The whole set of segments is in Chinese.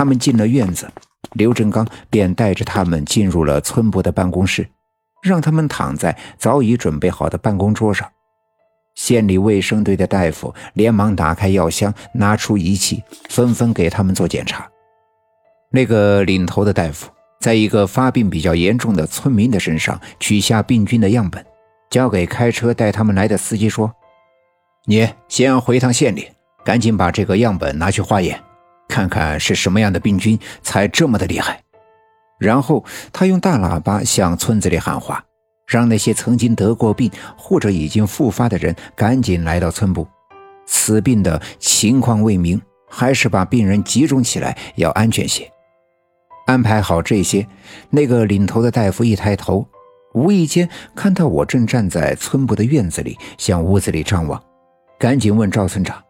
他们进了院子，刘振刚便带着他们进入了村部的办公室，让他们躺在早已准备好的办公桌上。县里卫生队的大夫连忙打开药箱，拿出仪器，纷纷给他们做检查。那个领头的大夫在一个发病比较严重的村民的身上取下病菌的样本，交给开车带他们来的司机说：“你先回趟县里，赶紧把这个样本拿去化验。”看看是什么样的病菌才这么的厉害。然后他用大喇叭向村子里喊话，让那些曾经得过病或者已经复发的人赶紧来到村部。此病的情况未明，还是把病人集中起来要安全些。安排好这些，那个领头的大夫一抬头，无意间看到我正站在村部的院子里，向屋子里张望，赶紧问赵村长。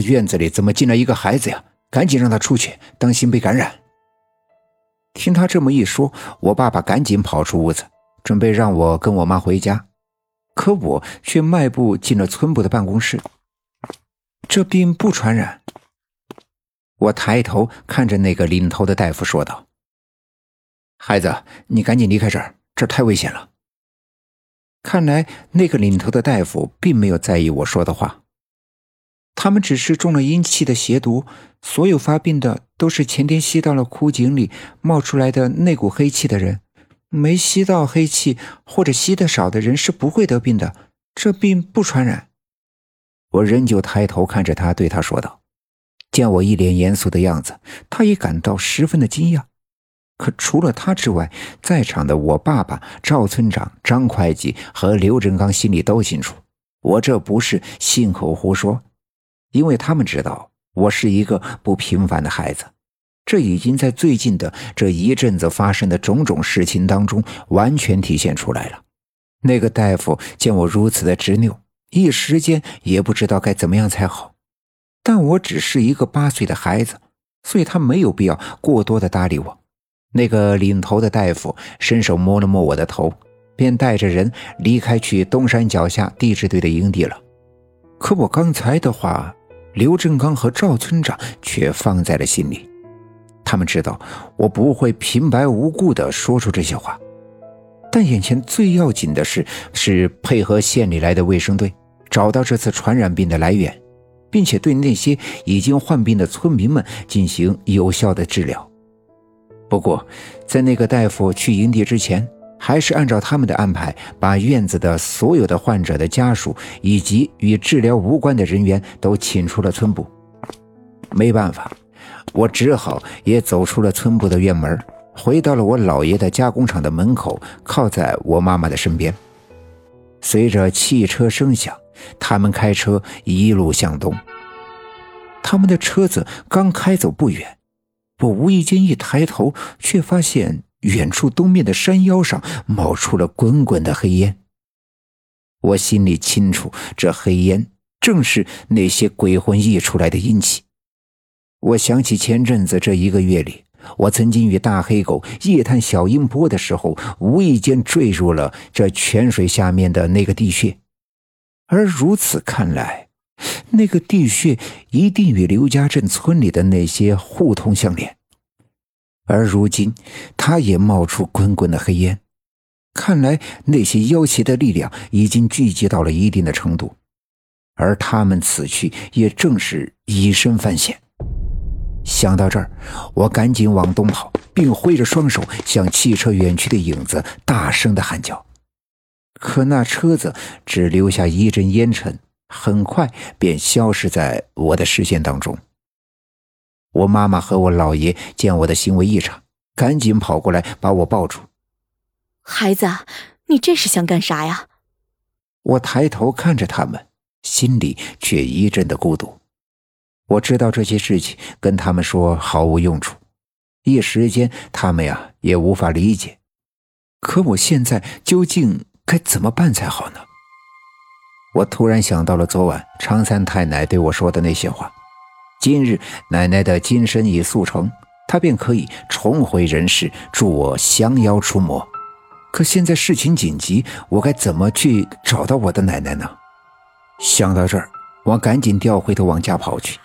这院子里怎么进来一个孩子呀？赶紧让他出去，当心被感染。听他这么一说，我爸爸赶紧跑出屋子，准备让我跟我妈回家。可我却迈步进了村部的办公室。这病不传染。我抬头看着那个领头的大夫说道：“孩子，你赶紧离开这儿，这儿太危险了。”看来那个领头的大夫并没有在意我说的话。他们只是中了阴气的邪毒，所有发病的都是前天吸到了枯井里冒出来的那股黑气的人，没吸到黑气或者吸的少的人是不会得病的，这病不传染。我仍旧抬头看着他，对他说道：“见我一脸严肃的样子，他也感到十分的惊讶。可除了他之外，在场的我爸爸、赵村长、张会计和刘振刚心里都清楚，我这不是信口胡说。”因为他们知道我是一个不平凡的孩子，这已经在最近的这一阵子发生的种种事情当中完全体现出来了。那个大夫见我如此的执拗，一时间也不知道该怎么样才好。但我只是一个八岁的孩子，所以他没有必要过多的搭理我。那个领头的大夫伸手摸了摸我的头，便带着人离开去东山脚下地质队的营地了。可我刚才的话，刘振刚和赵村长却放在了心里。他们知道我不会平白无故的说出这些话，但眼前最要紧的事，是配合县里来的卫生队，找到这次传染病的来源，并且对那些已经患病的村民们进行有效的治疗。不过，在那个大夫去营地之前。还是按照他们的安排，把院子的所有的患者的家属以及与治疗无关的人员都请出了村部。没办法，我只好也走出了村部的院门，回到了我姥爷的加工厂的门口，靠在我妈妈的身边。随着汽车声响，他们开车一路向东。他们的车子刚开走不远，我无意间一抬头，却发现。远处东面的山腰上冒出了滚滚的黑烟。我心里清楚，这黑烟正是那些鬼魂溢出来的阴气。我想起前阵子这一个月里，我曾经与大黑狗夜探小阴坡的时候，无意间坠入了这泉水下面的那个地穴，而如此看来，那个地穴一定与刘家镇村里的那些互通相连。而如今，他也冒出滚滚的黑烟，看来那些妖邪的力量已经聚集到了一定的程度，而他们此去也正是以身犯险。想到这儿，我赶紧往东跑，并挥着双手向汽车远去的影子大声的喊叫。可那车子只留下一阵烟尘，很快便消失在我的视线当中。我妈妈和我姥爷见我的行为异常，赶紧跑过来把我抱住。孩子，你这是想干啥呀？我抬头看着他们，心里却一阵的孤独。我知道这些事情跟他们说毫无用处，一时间他们呀也无法理解。可我现在究竟该怎么办才好呢？我突然想到了昨晚常三太奶对我说的那些话。今日奶奶的金身已速成，她便可以重回人世，助我降妖除魔。可现在事情紧急，我该怎么去找到我的奶奶呢？想到这儿，我赶紧掉回头往家跑去。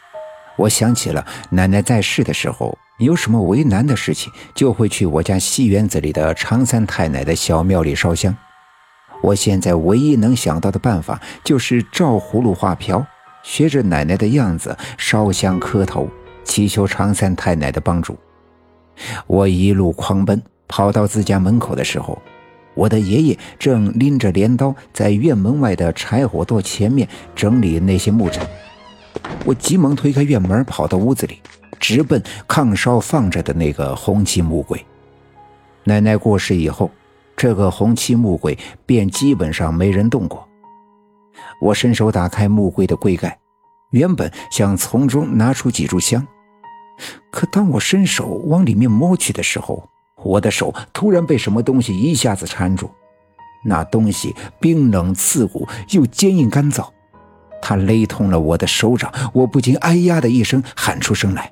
我想起了奶奶在世的时候，有什么为难的事情，就会去我家西园子里的常三太奶的小庙里烧香。我现在唯一能想到的办法，就是照葫芦画瓢，学着奶奶的样子烧香磕头，祈求常三太奶的帮助。我一路狂奔，跑到自家门口的时候，我的爷爷正拎着镰刀在院门外的柴火垛前面整理那些木柴。我急忙推开院门，跑到屋子里，直奔炕烧放着的那个红漆木柜。奶奶过世以后。这个红漆木柜便基本上没人动过。我伸手打开木柜的柜盖，原本想从中拿出几炷香，可当我伸手往里面摸去的时候，我的手突然被什么东西一下子缠住。那东西冰冷刺骨又坚硬干燥，它勒痛了我的手掌，我不禁“哎呀”的一声喊出声来。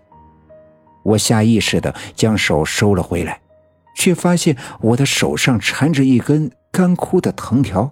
我下意识地将手收了回来。却发现我的手上缠着一根干枯的藤条。